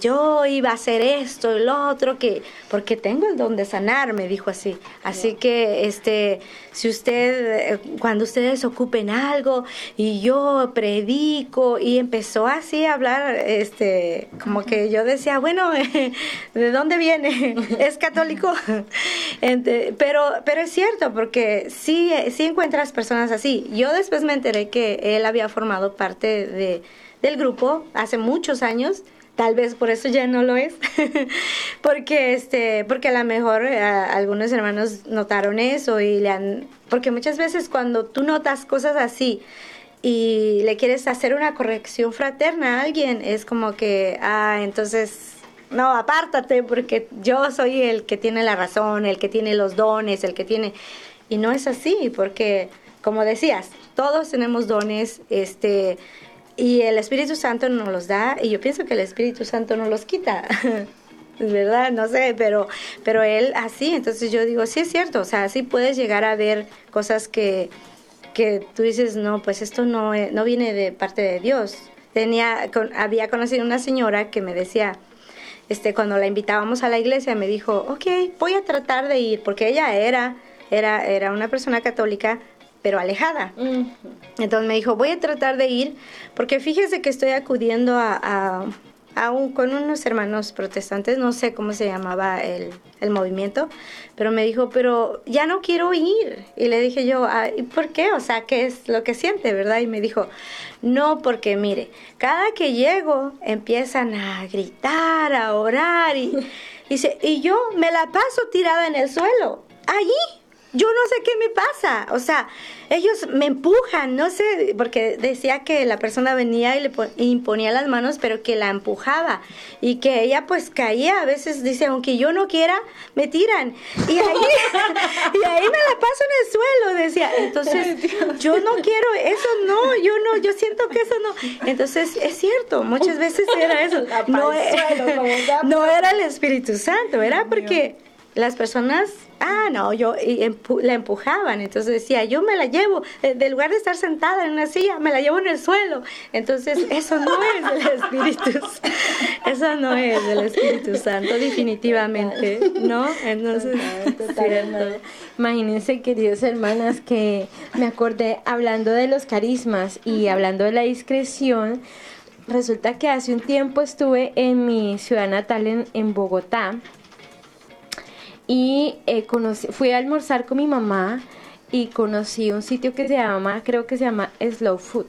yo iba a hacer esto y lo otro, que, porque tengo el don de sanar, me dijo así. Así que, este, si usted, cuando ustedes ocupen algo y yo predico, y empezó así a hablar, este, como que yo decía, bueno, ¿de dónde viene? ¿Es católico? pero, pero es cierto, porque sí, sí encuentras personas así. Yo después me enteré que él había formado parte de, del grupo hace muchos años tal vez por eso ya no lo es porque este porque a lo mejor eh, algunos hermanos notaron eso y le han porque muchas veces cuando tú notas cosas así y le quieres hacer una corrección fraterna a alguien es como que ah entonces no apártate porque yo soy el que tiene la razón el que tiene los dones el que tiene y no es así porque como decías todos tenemos dones este y el Espíritu Santo nos los da y yo pienso que el Espíritu Santo no los quita. ¿verdad? No sé, pero, pero él así, entonces yo digo, sí es cierto, o sea, sí puedes llegar a ver cosas que, que tú dices, no, pues esto no, no viene de parte de Dios. Tenía, había conocido una señora que me decía, este, cuando la invitábamos a la iglesia, me dijo, ok, voy a tratar de ir, porque ella era, era, era una persona católica, pero alejada. Entonces me dijo, voy a tratar de ir, porque fíjese que estoy acudiendo a, a, un, con unos hermanos protestantes, no sé cómo se llamaba el, el, movimiento, pero me dijo, pero ya no quiero ir. Y le dije yo, ¿y por qué? O sea, ¿qué es lo que siente, verdad? Y me dijo, no, porque mire, cada que llego empiezan a gritar, a orar, y, y, y yo me la paso tirada en el suelo, allí yo no sé qué me pasa, o sea, ellos me empujan, no sé, porque decía que la persona venía y le imponía las manos, pero que la empujaba y que ella pues caía, a veces dice, aunque yo no quiera, me tiran y ahí, y ahí me la paso en el suelo, decía, entonces yo no quiero eso, no, yo no, yo siento que eso no, entonces es cierto, muchas veces era eso, no, no era el Espíritu Santo, era porque las personas ah, no, yo la empujaban, entonces decía, yo me la llevo, eh, de lugar de estar sentada en una silla, me la llevo en el suelo. Entonces, eso no es del Espíritu, eso no es del Espíritu Santo, definitivamente, ¿no? Entonces, imagínense, queridos hermanas, que me acordé hablando de los carismas y hablando de la discreción, resulta que hace un tiempo estuve en mi ciudad natal en, en Bogotá, y eh, conocí, fui a almorzar con mi mamá y conocí un sitio que se llama, creo que se llama Slow Food.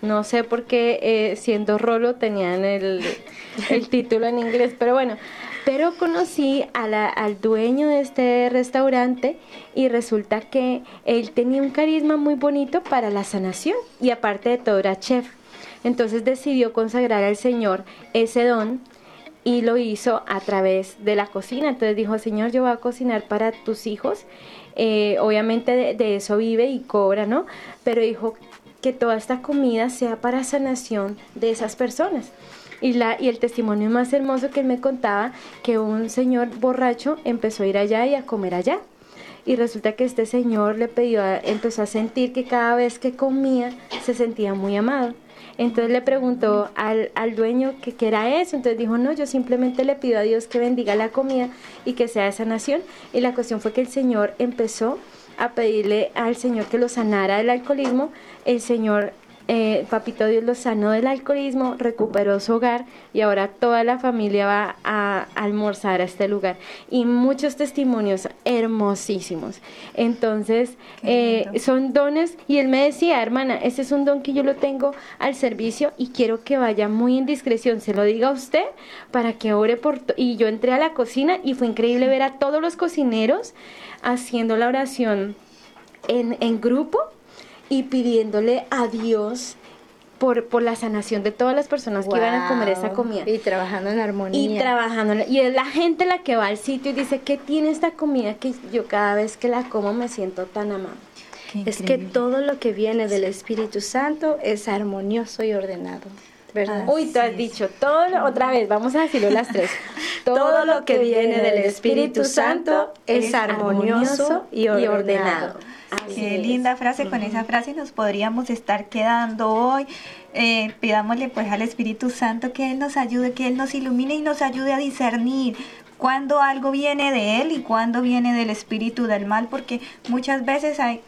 No sé por qué eh, siendo rolo tenían el, el, título en inglés, pero bueno. Pero conocí a la, al dueño de este restaurante y resulta que él tenía un carisma muy bonito para la sanación y aparte de todo era chef. Entonces decidió consagrar al Señor ese don y lo hizo a través de la cocina. Entonces dijo, Señor, yo voy a cocinar para tus hijos. Eh, obviamente de, eso vive y cobra, ¿no? Pero dijo que toda esta comida sea para sanación de esas personas. Y, la, y el testimonio más hermoso que él me contaba, que un señor borracho empezó a ir allá y a comer allá. Y resulta que este señor le pidió, empezó a sentir que cada vez que comía se sentía muy amado. Entonces le preguntó al, al dueño que qué era eso. Entonces dijo, no, yo simplemente le pido a Dios que bendiga la comida y que sea esa nación. Y la cuestión fue que el Señor empezó a pedirle al Señor que lo sanara del alcoholismo. El Señor eh, Papito Dios lo sanó del alcoholismo, recuperó su hogar y ahora toda la familia va a almorzar a este lugar. Y muchos testimonios hermosísimos. Entonces, eh, son dones y él me decía, hermana, ese es un don que yo lo tengo al servicio y quiero que vaya muy en discreción, se lo diga a usted para que ore por... Y yo entré a la cocina y fue increíble ver a todos los cocineros haciendo la oración en, en grupo y pidiéndole a Dios por, por la sanación de todas las personas que iban a comer esa comida. Y trabajando en armonía. Y trabajando. Y es la gente la que va al sitio y dice, ¿qué tiene esta comida que yo cada vez que la como me siento tan amado? Es que todo lo que viene del Espíritu Santo es armonioso y ordenado. ¿verdad? Uy, tú has dicho todo, otra vez, vamos a decirlo las tres. Todo, lo que viene del Espíritu Santo es armonioso y ordenado. Qué linda frase, con esa frase nos podríamos estar quedando hoy. Eh, pidámosle pues al Espíritu Santo que Él nos ayude, que Él nos ilumine y nos ayude a discernir cuando algo viene de Él y cuando viene del Espíritu del mal, porque muchas veces hay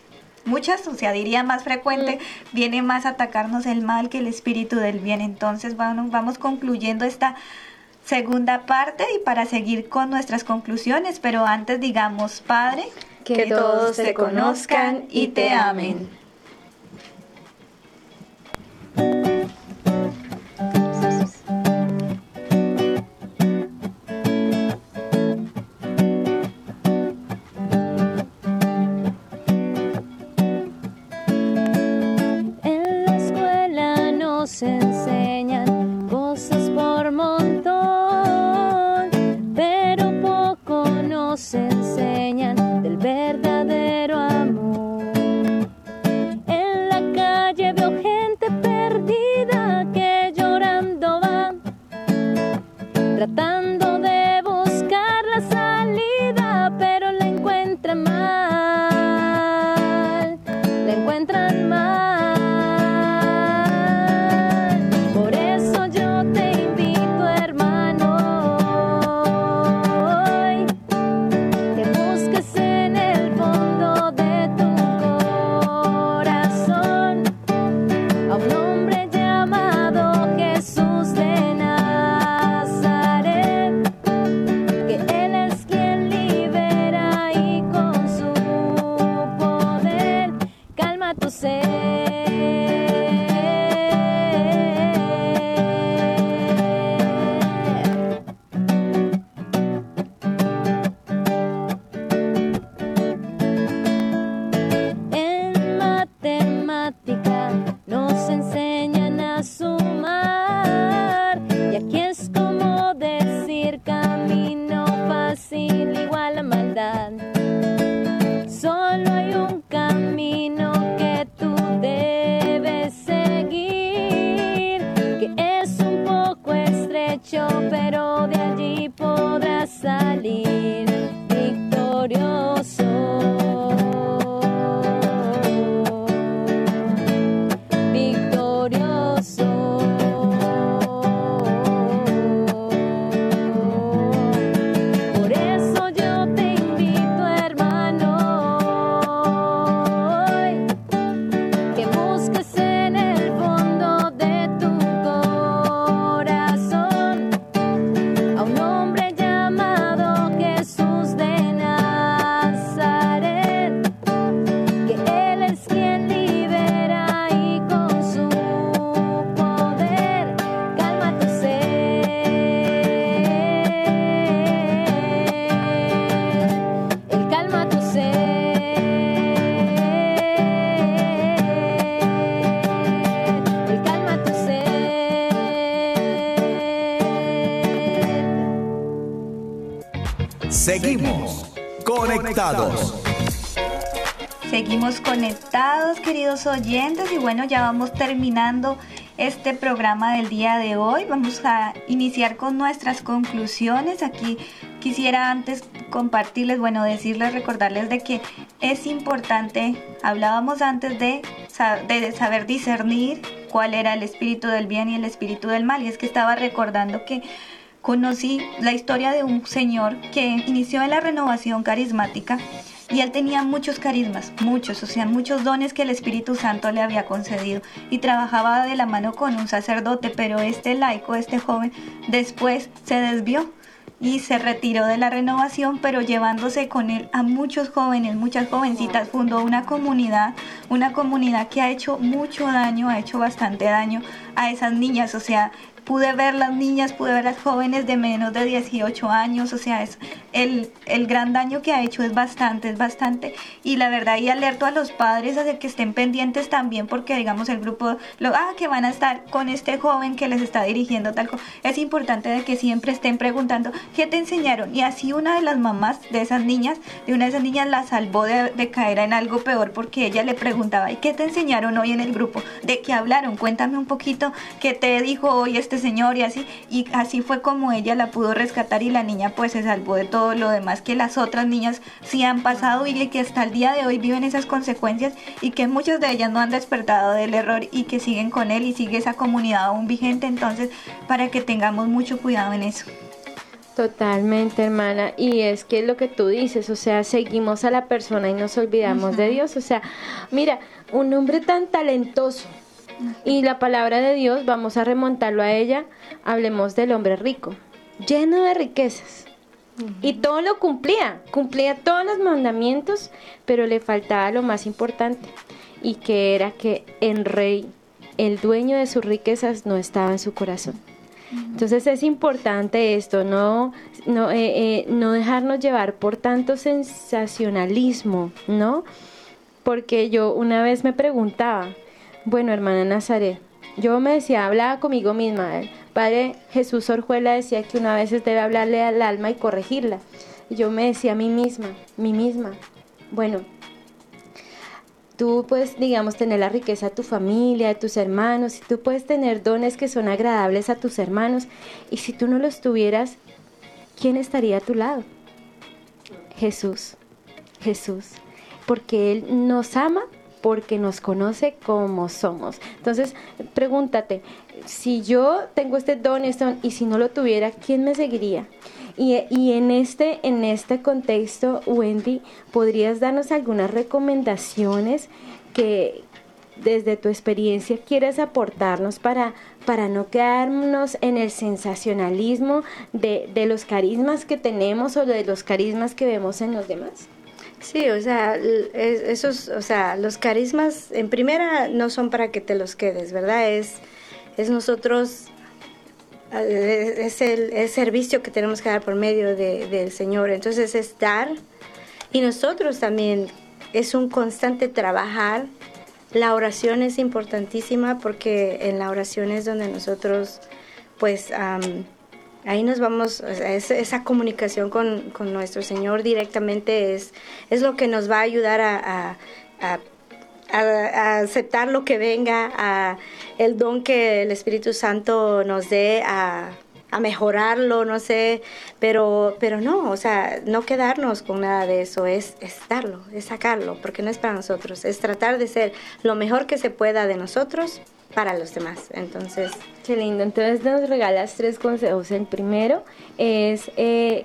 muchas, o sea, diría más frecuente, mm. viene más a atacarnos el mal que el espíritu del bien. Entonces vamos concluyendo esta segunda parte y para seguir con nuestras conclusiones, pero antes digamos, Padre, que todos te conozcan y te amen. datang. Oyentes, y bueno, ya vamos terminando este programa del día de hoy. Vamos a iniciar con nuestras conclusiones. Aquí quisiera antes compartirles, bueno, decirles, recordarles de que es importante, hablábamos antes de, de saber discernir cuál era el espíritu del bien y el espíritu del mal, y es que estaba recordando que conocí la historia de un señor que inició en la renovación carismática y él tenía muchos carismas, muchos, o sea, muchos dones que el Espíritu Santo le había concedido. Y trabajaba de la mano con un sacerdote, pero este laico, este joven, después se desvió y se retiró de la renovación, pero llevándose con él a muchos jóvenes, muchas jovencitas, fundó una comunidad, una comunidad que ha hecho mucho daño, ha hecho bastante daño a esas niñas, o sea, pude ver las niñas, pude ver las jóvenes de menos de 18 años, o sea, es el, el gran daño que ha hecho es bastante, es bastante. Y la verdad, y alerto a los padres a que estén pendientes también, porque digamos el grupo, lo, ah, que van a estar con este joven que les está dirigiendo tal cosa. Es importante de que siempre estén preguntando, ¿qué te enseñaron? Y así una de las mamás de esas niñas, de una de esas niñas la salvó de, de caer en algo peor, porque ella le preguntaba, ¿y qué te enseñaron hoy en el grupo? ¿De qué hablaron? Cuéntame un poquito qué te dijo hoy este señor y así. Y así fue como ella la pudo rescatar y la niña pues se salvó de todo lo demás que las otras niñas sí han pasado y que hasta el día de hoy viven esas consecuencias y que muchas de ellas no han despertado del error y que siguen con él y sigue esa comunidad aún vigente. Entonces, para que tengamos mucho cuidado en eso. Totalmente, hermana. Y es que es lo que tú dices, o sea, seguimos a la persona y nos olvidamos de Dios. O sea, mira, un hombre tan talentoso y la palabra de Dios, vamos a remontarlo a ella, hablemos del hombre rico, lleno de riquezas. Y todo lo cumplía, cumplía todos los mandamientos, pero le faltaba lo más importante, y que era que el rey, el dueño de sus riquezas, no estaba en su corazón. Entonces es importante esto, no, no, eh, eh, no dejarnos llevar por tanto sensacionalismo, ¿no? Porque yo una vez me preguntaba, bueno, hermana Nazaret, yo me decía, hablaba conmigo misma, el Padre Jesús Orjuela decía que una vez debe hablarle al alma y corregirla. Yo me decía a mí misma, mí misma, bueno, tú puedes, digamos, tener la riqueza de tu familia, de tus hermanos, y tú puedes tener dones que son agradables a tus hermanos, y si tú no los tuvieras, ¿quién estaría a tu lado? Jesús, Jesús, porque Él nos ama, porque nos conoce como somos. Entonces, pregúntate, si yo tengo este don, este y si no lo tuviera, ¿quién me seguiría? Y, y, en, este, en este contexto, Wendy, ¿podrías darnos algunas recomendaciones que desde tu experiencia quieres aportarnos para, para no quedarnos en el sensacionalismo de, de los carismas que tenemos o de los carismas que vemos en los demás? Sí, o sea, esos, o sea, los carismas en primera no son para que te los quedes, ¿verdad? Es, es nosotros es el, el, servicio que tenemos que dar por medio de, del Señor. Entonces es dar y nosotros también es un constante trabajar la oración es importantísima porque en la oración es donde nosotros, pues, am, ahí nos vamos, esa comunicación con, con nuestro Señor directamente es, es lo que nos va a ayudar a- a- a aceptar lo que venga, a el don que el Espíritu Santo nos dé, a, a mejorarlo, no sé, pero, pero no, o sea, no quedarnos con nada de eso, es, es darlo, es sacarlo, porque no es para nosotros, es tratar de ser lo mejor que se pueda de nosotros para los demás. Entonces, Qué lindo. Entonces nos regalas tres consejos. El primero es, eh,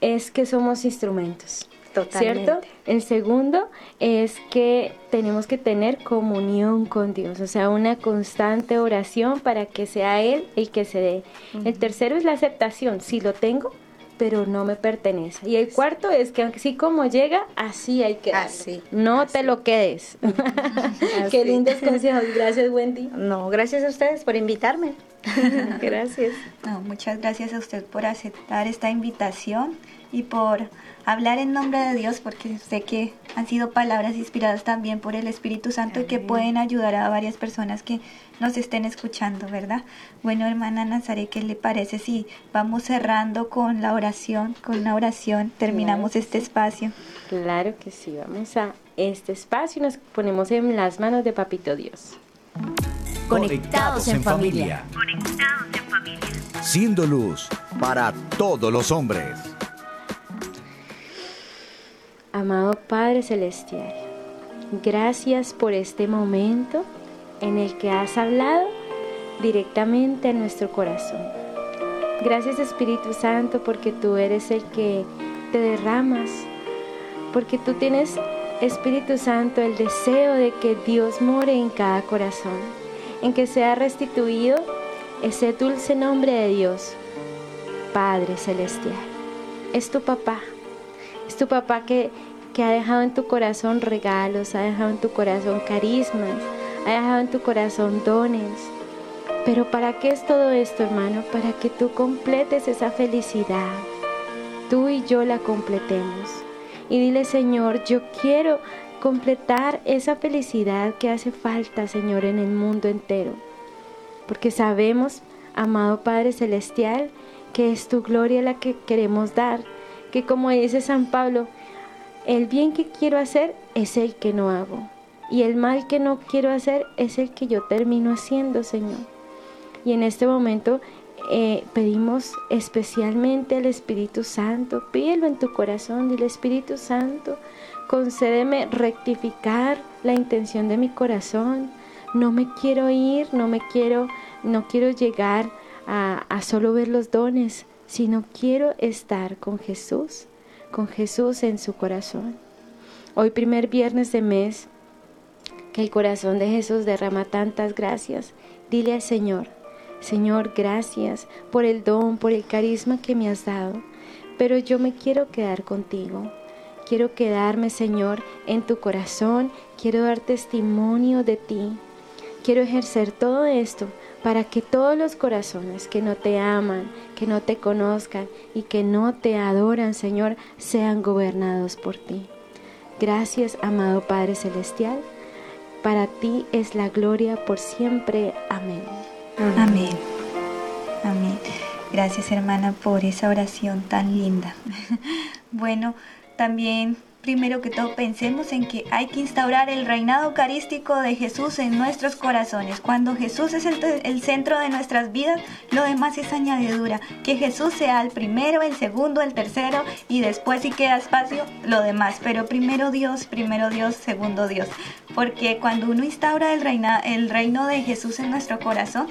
es que somos instrumentos. Totalmente. ¿Cierto? El segundo es que tenemos que tener comunión con Dios, o sea, una constante oración para que sea Él el que se dé. El tercero es la aceptación, si lo tengo, pero no me pertenece. Y el cuarto es que así como llega, así hay que. Así, No te lo quedes. Qué lindos consejos. Gracias, Wendy. no, gracias a ustedes por invitarme. gracias. No, muchas gracias a usted por aceptar esta invitación y por hablar en nombre de Dios, porque sé que han sido palabras inspiradas también por el Espíritu Santo y que pueden ayudar a varias personas que nos estén escuchando, ¿verdad? Bueno, hermana Nazaret, ¿qué le parece si vamos cerrando con la oración, con una oración, terminamos este espacio? Claro que sí, vamos a este espacio y nos ponemos en las manos de Papito Dios. Conectados en familia. Siendo luz para todos los hombres. Amado Padre Celestial, gracias por este momento en el que has hablado directamente a nuestro corazón. Gracias Espíritu Santo porque tú eres el que te derramas, porque tú tienes Espíritu Santo el deseo de que Dios more en cada corazón, en que sea restituido ese dulce nombre de Dios, Padre Celestial. Es tu papá, es tu papá que, que ha dejado en tu corazón regalos, ha dejado en tu corazón carismas, ha dejado en tu corazón dones. Pero ¿para qué es todo esto, hermano? Para que tú completes esa felicidad. Tú y yo la completemos. Y dile, Señor, yo quiero completar esa felicidad que hace falta, Señor, en el mundo entero. Porque sabemos, amado Padre Celestial, que es tu gloria la que queremos dar. Que como dice San Pablo, el bien que quiero hacer es el que no hago. Y el mal que no quiero hacer es el que yo termino haciendo, Señor. Y en este momento eh, pedimos especialmente al Espíritu Santo. Pídelo en tu corazón, dile Espíritu Santo, concédeme rectificar la intención de mi corazón. No me quiero ir, no me quiero, no quiero llegar a, a solo ver los dones, sino quiero estar con Jesús, con Jesús en su corazón. Hoy primer viernes de mes, que el corazón de Jesús derrama tantas gracias. Dile al Señor, Señor, gracias por el don, por el carisma que me has dado, pero yo me quiero quedar contigo. Quiero quedarme, Señor, en tu corazón, quiero dar testimonio de ti. Quiero ejercer todo esto para que todos los corazones que no te aman, que no te conozcan y que no te adoran, Señor, sean gobernados por ti. Gracias, amado Padre Celestial. Para ti es la gloria por siempre. Amén. Amén. Amén. Gracias hermana por esa oración tan linda. bueno, también primero que todo pensemos en que hay que instaurar el reinado eucarístico de Jesús en nuestros corazones. Cuando Jesús es el, el, centro de nuestras vidas, lo demás es añadidura. Que Jesús sea el primero, el segundo, el tercero y después si queda espacio, lo demás. Pero primero Dios, primero Dios, segundo Dios. Porque cuando uno instaura el, reina, el reino de Jesús en nuestro corazón,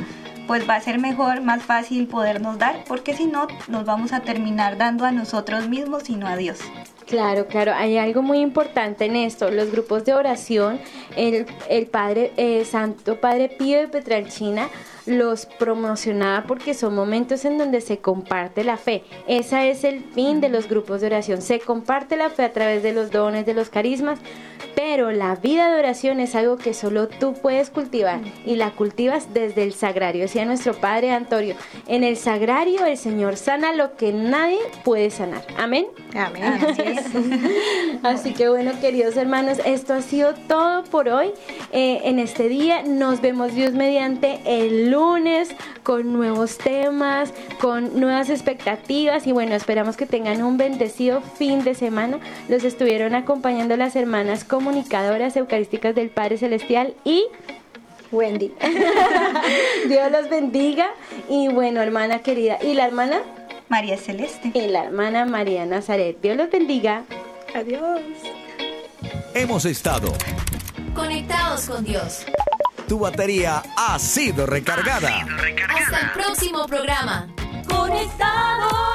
pues va a ser mejor, más fácil podernos dar, porque si no, nos vamos a terminar dando a nosotros mismos y no a Dios. Claro, claro, hay algo muy importante en esto, los grupos de oración, el, el Padre eh, Santo Padre Pío de Petralchina los promocionaba porque son momentos en donde se comparte la fe. Ese es el fin de los grupos de oración. Se comparte la fe a través de los dones, de los carismas, pero la vida de oración es algo que solo tú puedes cultivar y la cultivas desde el sagrario. Decía nuestro padre Antonio, en el sagrario el Señor sana lo que nadie puede sanar. Amén. Amén. Así es. Así que bueno, queridos hermanos, esto ha sido todo por hoy. Eh, en este día nos vemos Dios mediante el lunes con nuevos temas, con nuevas expectativas y bueno, esperamos que tengan un bendecido fin de semana. Los estuvieron acompañando las hermanas comunicadoras eucarísticas del Padre Celestial y Wendy. Dios los bendiga. Y bueno, hermana querida. ¿Y la hermana? María Celeste. Y la hermana María Nazaret. Dios los bendiga. Adiós. Hemos estado conectados con Dios. Tu batería ha sido recargada. Ha sido recargada. Hasta el próximo programa. Conectados.